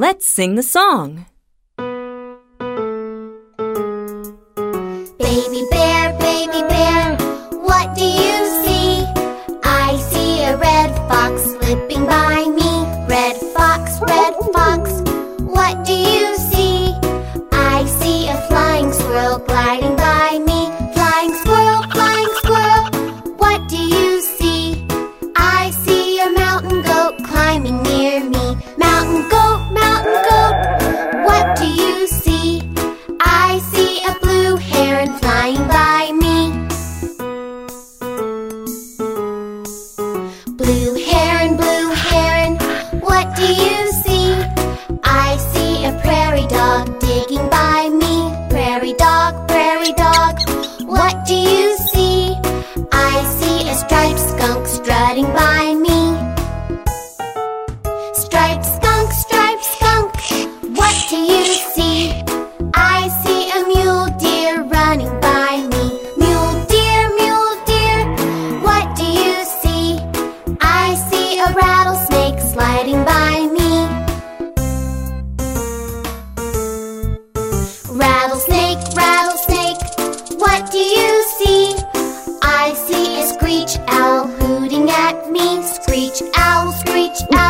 Let's sing the song. Prairie dog digging by me. Prairie dog, prairie dog, what do you see? I see a striped skunk strutting by me. Striped skunk, striped skunk, what do you see? I see a mule deer running by me. Mule deer, mule deer, what do you see? I see a rattlesnake sliding by me. Rattlesnake, rattlesnake, what do you see? I see a screech owl hooting at me. Screech owl, screech owl,